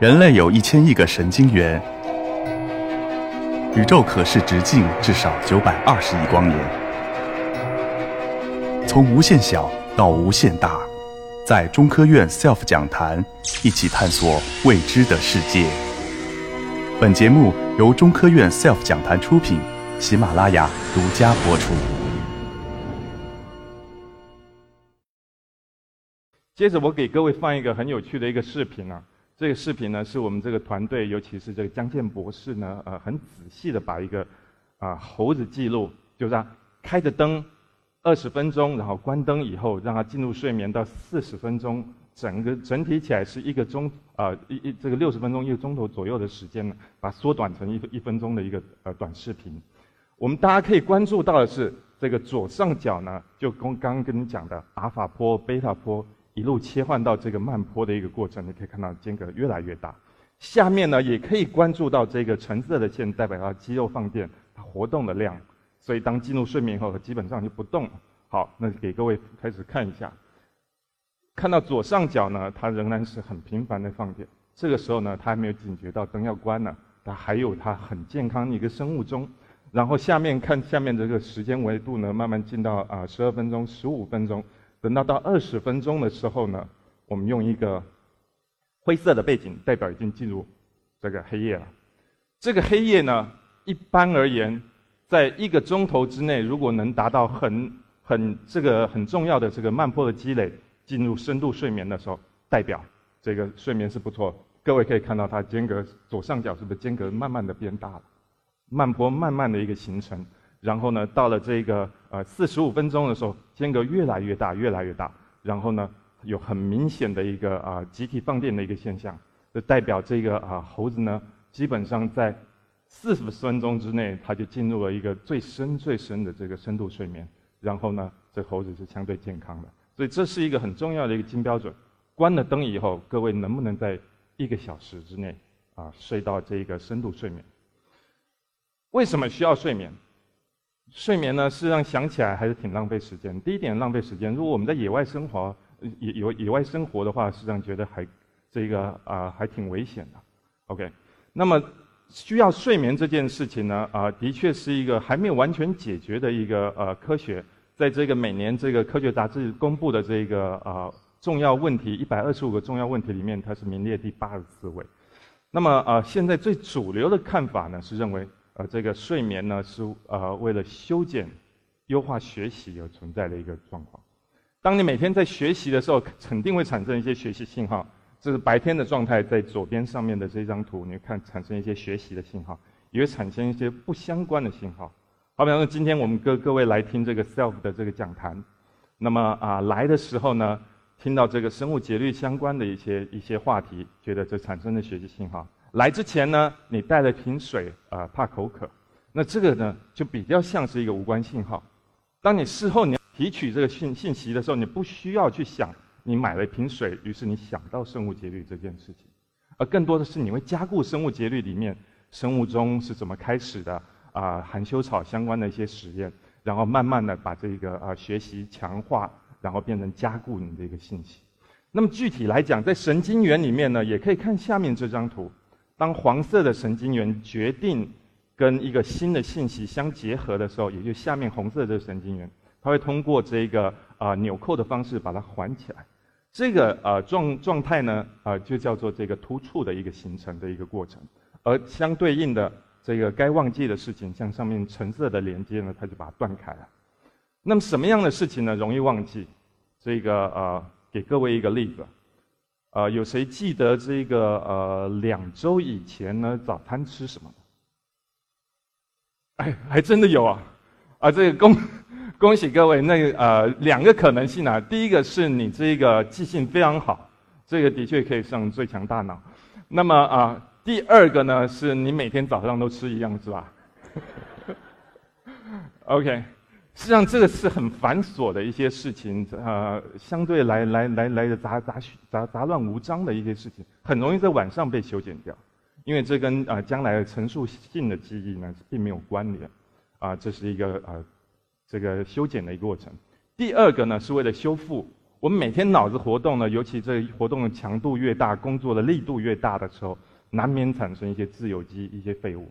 人类有一千亿个神经元，宇宙可视直径至少九百二十亿光年。从无限小到无限大，在中科院 SELF 讲坛一起探索未知的世界。本节目由中科院 SELF 讲坛出品，喜马拉雅独家播出。接着，我给各位放一个很有趣的一个视频啊。这个视频呢，是我们这个团队，尤其是这个江建博士呢，呃，很仔细的把一个啊猴子记录，就是他开着灯二十分钟，然后关灯以后，让他进入睡眠到四十分钟，整个整体起来是一个钟啊一一这个六十分钟一个钟头左右的时间呢，把缩短成一一分钟的一个呃短视频。我们大家可以关注到的是，这个左上角呢，就跟刚刚跟你讲的阿法波、贝塔波。一路切换到这个慢坡的一个过程，你可以看到间隔越来越大。下面呢，也可以关注到这个橙色的线代表它肌肉放电、它活动的量。所以当进入睡眠以后，基本上就不动了。好，那给各位开始看一下。看到左上角呢，它仍然是很频繁的放电。这个时候呢，它还没有警觉到灯要关了，它还有它很健康的一个生物钟。然后下面看下面这个时间维度呢，慢慢进到啊十二分钟、十五分钟。等到到二十分钟的时候呢，我们用一个灰色的背景代表已经进入这个黑夜了。这个黑夜呢，一般而言，在一个钟头之内，如果能达到很很这个很重要的这个慢波的积累，进入深度睡眠的时候，代表这个睡眠是不错。各位可以看到，它间隔左上角是不是间隔慢慢的变大了？慢波慢慢的一个形成。然后呢，到了这个呃四十五分钟的时候，间隔越来越大，越来越大。然后呢，有很明显的一个啊集体放电的一个现象，就代表这个啊猴子呢，基本上在四十分钟之内，它就进入了一个最深最深的这个深度睡眠。然后呢，这猴子是相对健康的。所以这是一个很重要的一个金标准。关了灯以后，各位能不能在一个小时之内啊睡到这个深度睡眠？为什么需要睡眠？睡眠呢，事实上想起来还是挺浪费时间。第一点浪费时间，如果我们在野外生活，野野野外生活的话，实际上觉得还这个啊还挺危险的。OK，那么需要睡眠这件事情呢，啊的确是一个还没有完全解决的一个呃科学，在这个每年这个科学杂志公布的这个啊重要问题一百二十五个重要问题里面，它是名列第八十四位。那么啊现在最主流的看法呢是认为。呃，这个睡眠呢是呃为了修剪、优化学习而存在的一个状况。当你每天在学习的时候，肯定会产生一些学习信号。这是白天的状态，在左边上面的这张图，你看产生一些学习的信号，也会产生一些不相关的信号。好比方说，今天我们各各位来听这个 self 的这个讲坛，那么啊来的时候呢，听到这个生物节律相关的一些一些话题，觉得这产生的学习信号。来之前呢，你带了瓶水啊，怕口渴，那这个呢就比较像是一个无关信号。当你事后你提取这个信信息的时候，你不需要去想你买了一瓶水，于是你想到生物节律这件事情，而更多的是你会加固生物节律里面生物钟是怎么开始的啊，含羞草相关的一些实验，然后慢慢的把这个啊学习强化，然后变成加固你的一个信息。那么具体来讲，在神经元里面呢，也可以看下面这张图。当黄色的神经元决定跟一个新的信息相结合的时候，也就下面红色的这个神经元，它会通过这个啊纽扣的方式把它环起来。这个啊状状态呢啊就叫做这个突触的一个形成的一个过程。而相对应的这个该忘记的事情，像上面橙色的连接呢，它就把它断开了。那么什么样的事情呢容易忘记？这个呃给各位一个例子。啊，有谁记得这个呃两周以前呢早餐吃什么？哎，还真的有啊！啊，这个恭恭喜各位，那呃两个可能性啊，第一个是你这个记性非常好，这个的确可以上最强大脑。那么啊，第二个呢是你每天早上都吃一样是吧？OK。实际上，这个是很繁琐的一些事情，呃，相对来来来来的杂杂杂杂乱无章的一些事情，很容易在晚上被修剪掉，因为这跟啊将来的陈述性的记忆呢并没有关联，啊，这是一个呃这个修剪的一个过程。第二个呢是为了修复我们每天脑子活动呢，尤其这活动的强度越大，工作的力度越大的时候，难免产生一些自由基、一些废物。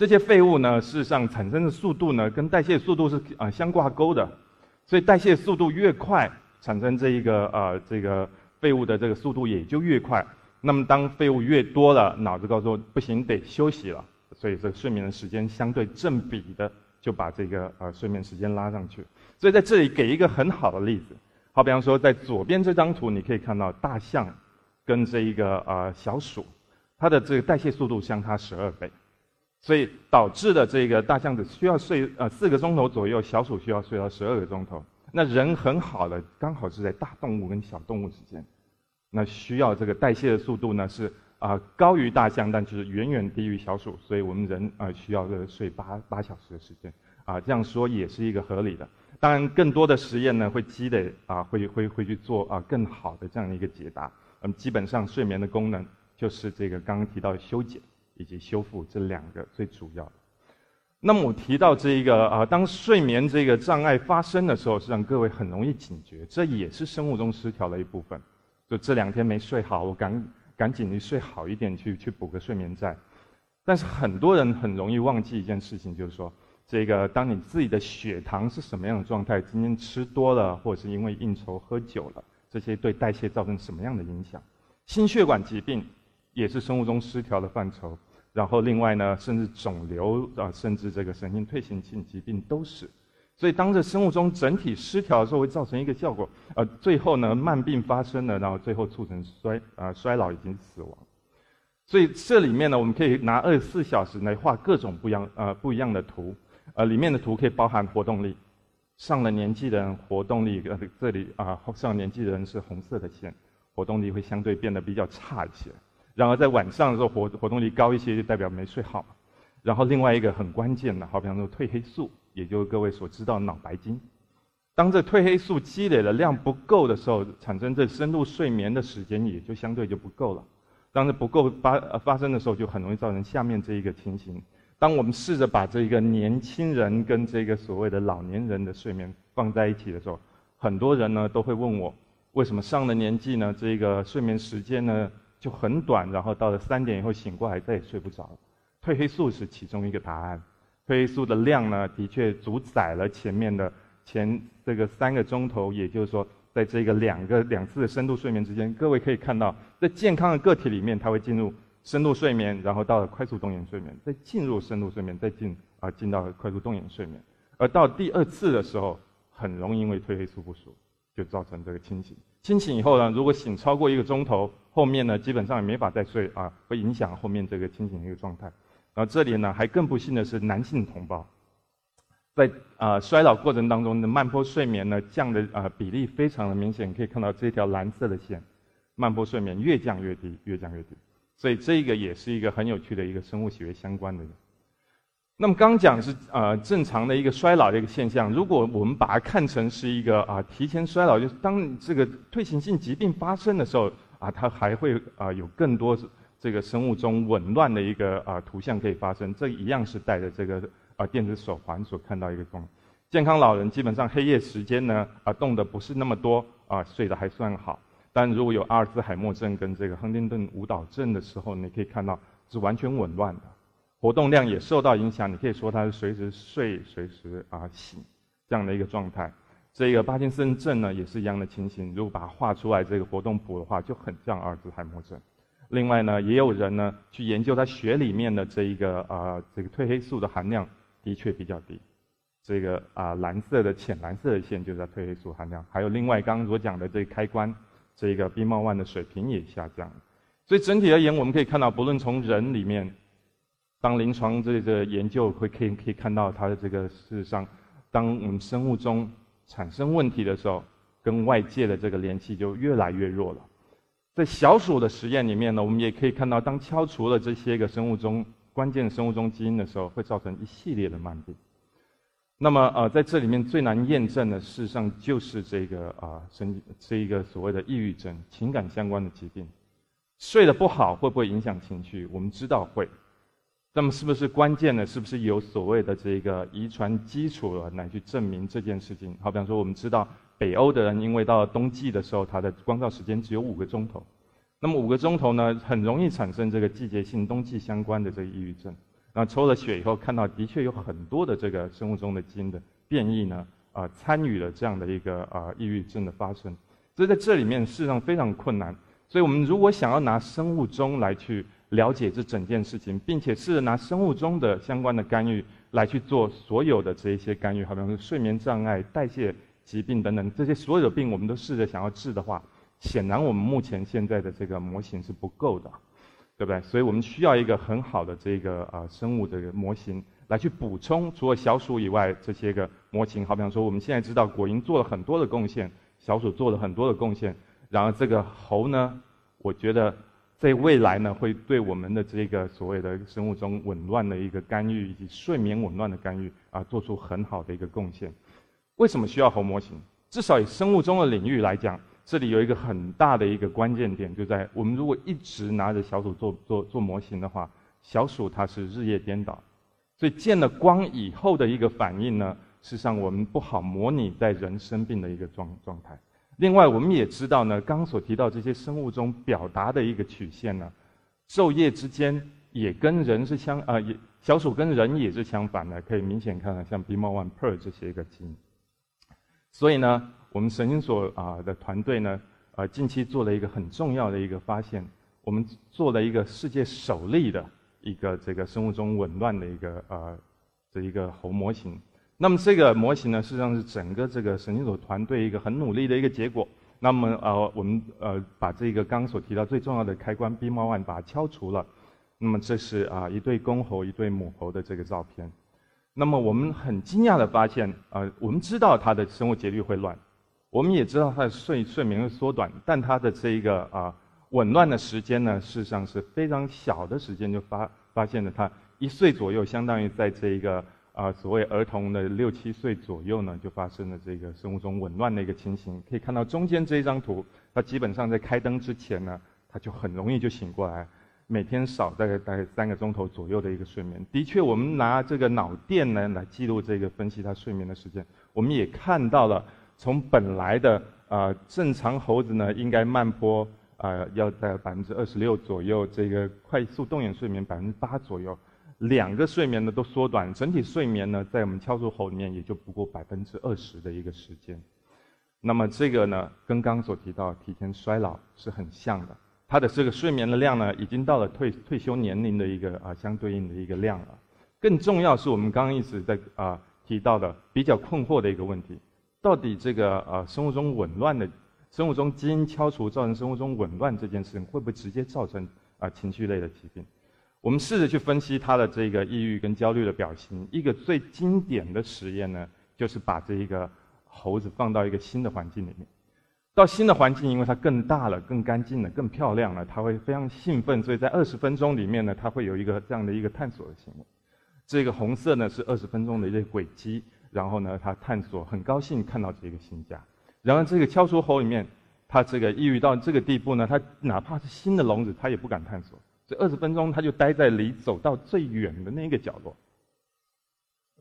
这些废物呢，事实上产生的速度呢，跟代谢速度是啊相挂钩的。所以代谢速度越快，产生这一个呃这个废物的这个速度也就越快。那么当废物越多了，脑子告诉我不行，得休息了。所以这睡眠的时间相对正比的就把这个呃睡眠时间拉上去。所以在这里给一个很好的例子。好，比方说，在左边这张图，你可以看到大象跟这一个呃小鼠，它的这个代谢速度相差十二倍，所以导致的这个大象只需要睡呃四个钟头左右，小鼠需要睡到十二个钟头。那人很好的，刚好是在大动物跟小动物之间，那需要这个代谢的速度呢是啊高于大象，但就是远远低于小鼠，所以我们人啊需要这个睡八八小时的时间啊，这样说也是一个合理的。当然，更多的实验呢会积累啊，会会会去做啊更好的这样一个解答。嗯，基本上睡眠的功能就是这个刚刚提到的修剪以及修复这两个最主要的。那么我提到这一个啊，当睡眠这个障碍发生的时候，是让各位很容易警觉，这也是生物钟失调的一部分。就这两天没睡好，我赶赶紧去睡好一点，去去补个睡眠债。但是很多人很容易忘记一件事情，就是说。这个，当你自己的血糖是什么样的状态？今天吃多了，或者是因为应酬喝酒了，这些对代谢造成什么样的影响？心血管疾病也是生物钟失调的范畴。然后另外呢，甚至肿瘤啊，甚至这个神经退行性疾病都是。所以当这生物钟整体失调的时候，会造成一个效果，呃，最后呢慢病发生了，然后最后促成衰啊衰老以及死亡。所以这里面呢，我们可以拿二十四小时来画各种不一样呃不一样的图。呃，里面的图可以包含活动力，上了年纪的人活动力，呃，这里啊，上了年纪的人是红色的线，活动力会相对变得比较差一些。然而在晚上的时候活活动力高一些，就代表没睡好。然后另外一个很关键的，好比方说褪黑素，也就是各位所知道脑白金。当这褪黑素积累的量不够的时候，产生这深度睡眠的时间也就相对就不够了。当这不够发发生的时候，就很容易造成下面这一个情形。当我们试着把这个年轻人跟这个所谓的老年人的睡眠放在一起的时候，很多人呢都会问我，为什么上了年纪呢？这个睡眠时间呢就很短，然后到了三点以后醒过来再也睡不着。褪黑素是其中一个答案。褪黑素的量呢，的确主宰了前面的前这个三个钟头，也就是说，在这个两个两次的深度睡眠之间，各位可以看到，在健康的个体里面，它会进入。深度睡眠，然后到了快速动眼睡眠，再进入深度睡眠，再进啊进到快速动眼睡眠，而到第二次的时候，很容易因为褪黑素不足，就造成这个清醒。清醒以后呢，如果醒超过一个钟头，后面呢基本上也没法再睡啊，会影响后面这个清醒的一个状态。然后这里呢还更不幸的是，男性同胞在啊衰老过程当中的慢波睡眠呢降的啊比例非常的明显，可以看到这条蓝色的线，慢波睡眠越降越低，越降越低。所以这个也是一个很有趣的一个生物学相关的。那么刚讲是呃正常的一个衰老的一个现象，如果我们把它看成是一个啊提前衰老，就是当这个退行性疾病发生的时候啊，它还会啊有更多这个生物钟紊乱的一个啊图像可以发生。这一样是带着这个啊电子手环所看到一个状。健康老人基本上黑夜时间呢啊动的不是那么多啊睡得还算好。但如果有阿尔兹海默症跟这个亨廷顿舞蹈症的时候，你可以看到是完全紊乱的，活动量也受到影响。你可以说它是随时睡、随时啊醒这样的一个状态。这个帕金森症呢也是一样的情形。如果把它画出来这个活动谱的话，就很像阿尔兹海默症。另外呢，也有人呢去研究他血里面的这一个啊这个褪黑素的含量的确比较低。这个啊蓝色的浅蓝色的线就是褪黑素含量。还有另外刚刚所讲的这个开关。这个 B 猫 one 的水平也下降，所以整体而言，我们可以看到，不论从人里面，当临床这个研究会可以可以看到它的这个事实上，当我们生物钟产生问题的时候，跟外界的这个联系就越来越弱了。在小鼠的实验里面呢，我们也可以看到，当敲除了这些个生物钟关键生物钟基因的时候，会造成一系列的慢病。那么呃，在这里面最难验证的，事实上就是这个啊，神这一个所谓的抑郁症，情感相关的疾病。睡得不好会不会影响情绪？我们知道会。那么是不是关键的？是不是有所谓的这个遗传基础来去证明这件事情？好比方说，我们知道北欧的人因为到了冬季的时候，它的光照时间只有五个钟头，那么五个钟头呢，很容易产生这个季节性冬季相关的这个抑郁症。那抽了血以后，看到的确有很多的这个生物钟的基因的变异呢，啊，参与了这样的一个啊抑郁症的发生。所以在这里面事实上非常困难。所以我们如果想要拿生物钟来去了解这整件事情，并且试着拿生物钟的相关的干预来去做所有的这一些干预，好比说睡眠障碍、代谢疾病等等这些所有的病，我们都试着想要治的话，显然我们目前现在的这个模型是不够的。对不对？所以我们需要一个很好的这个啊生物的模型来去补充，除了小鼠以外这些个模型。好比方说，我们现在知道果蝇做了很多的贡献，小鼠做了很多的贡献，然后这个猴呢，我觉得在未来呢会对我们的这个所谓的生物钟紊乱的一个干预以及睡眠紊乱的干预啊，做出很好的一个贡献。为什么需要猴模型？至少以生物钟的领域来讲。这里有一个很大的一个关键点，就在我们如果一直拿着小鼠做做做模型的话，小鼠它是日夜颠倒，所以见了光以后的一个反应呢，事实上我们不好模拟在人生病的一个状状态。另外，我们也知道呢，刚所提到这些生物钟表达的一个曲线呢，昼夜之间也跟人是相啊，也小鼠跟人也是相反的，可以明显看到像 BMO1、PER 这些个基因。所以呢。我们神经所啊的团队呢，呃，近期做了一个很重要的一个发现，我们做了一个世界首例的一个这个生物钟紊乱的一个呃这一个猴模型。那么这个模型呢，实际上是整个这个神经所团队一个很努力的一个结果。那么呃，我们呃把这个刚所提到最重要的开关 B 猫 one 把它敲除了。那么这是啊一对公猴一对母猴的这个照片。那么我们很惊讶的发现，呃，我们知道它的生物节律会乱。我们也知道它的睡睡眠会缩短，但它的这一个啊紊乱的时间呢，事实上是非常小的时间就发发现了，它一岁左右，相当于在这一个啊所谓儿童的六七岁左右呢，就发生了这个生物钟紊乱的一个情形。可以看到中间这一张图，它基本上在开灯之前呢，它就很容易就醒过来，每天少大概大概三个钟头左右的一个睡眠。的确，我们拿这个脑电呢来记录这个分析它睡眠的时间，我们也看到了。从本来的啊正常猴子呢，应该慢波啊要在百分之二十六左右，这个快速动眼睡眠百分之八左右，两个睡眠呢都缩短，整体睡眠呢在我们敲出猴里面也就不过百分之二十的一个时间。那么这个呢，跟刚刚所提到提前衰老是很像的，它的这个睡眠的量呢，已经到了退退休年龄的一个啊相对应的一个量了。更重要是我们刚刚一直在啊提到的比较困惑的一个问题。到底这个呃生物钟紊乱的生物钟基因敲除造成生物钟紊乱这件事情，会不会直接造成啊情绪类的疾病？我们试着去分析它的这个抑郁跟焦虑的表情。一个最经典的实验呢，就是把这一个猴子放到一个新的环境里面，到新的环境，因为它更大了、更干净了、更漂亮了，它会非常兴奋，所以在二十分钟里面呢，它会有一个这样的一个探索的行为。这个红色呢是二十分钟的一个轨迹。然后呢，它探索，很高兴看到这个新家。然后这个敲出猴里面，它这个抑郁到这个地步呢，它哪怕是新的笼子，它也不敢探索。这二十分钟，他就待在离走到最远的那个角落，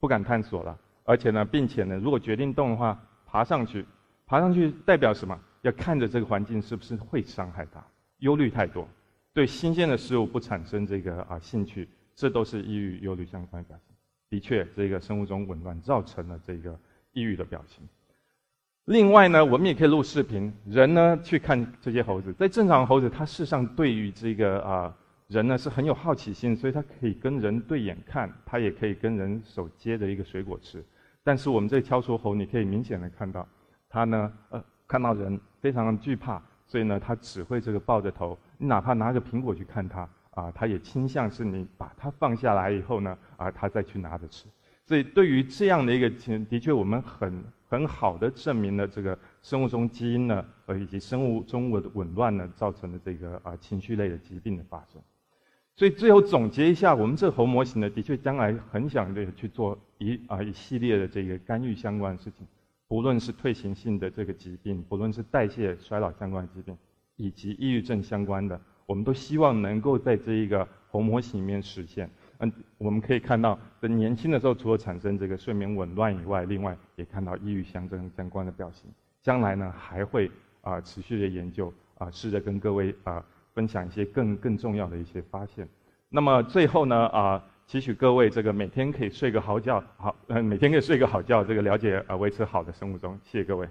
不敢探索了。而且呢，并且呢，如果决定动的话，爬上去，爬上去代表什么？要看着这个环境是不是会伤害他，忧虑太多，对新鲜的事物不产生这个啊兴趣，这都是抑郁、忧虑相关的表现。的确，这个生物钟紊乱造成了这个抑郁的表情。另外呢，我们也可以录视频，人呢去看这些猴子。在正常猴子，它事实上对于这个啊人呢是很有好奇心，所以他可以跟人对眼看，他也可以跟人手接着一个水果吃。但是我们这挑出猴，你可以明显的看到，它呢呃看到人非常惧怕，所以呢它只会这个抱着头，你哪怕拿个苹果去看它。啊，它也倾向是你把它放下来以后呢，啊，它再去拿着吃。所以对于这样的一个情，的确我们很很好的证明了这个生物钟基因呢，呃，以及生物钟的紊乱呢，造成的这个啊情绪类的疾病的发生。所以最后总结一下，我们这猴模型呢，的确将来很想的去做一啊一系列的这个干预相关的事情，不论是退行性的这个疾病，不论是代谢衰老相关的疾病，以及抑郁症相关的。我们都希望能够在这一个猴模型里面实现。嗯，我们可以看到，在年轻的时候，除了产生这个睡眠紊乱以外，另外也看到抑郁相症相关的表现，将来呢还会啊持续的研究啊，试着跟各位啊分享一些更更重要的一些发现。那么最后呢啊，期许各位这个每天可以睡个好觉，好，嗯，每天可以睡个好觉，这个了解啊维持好的生物钟。谢谢各位。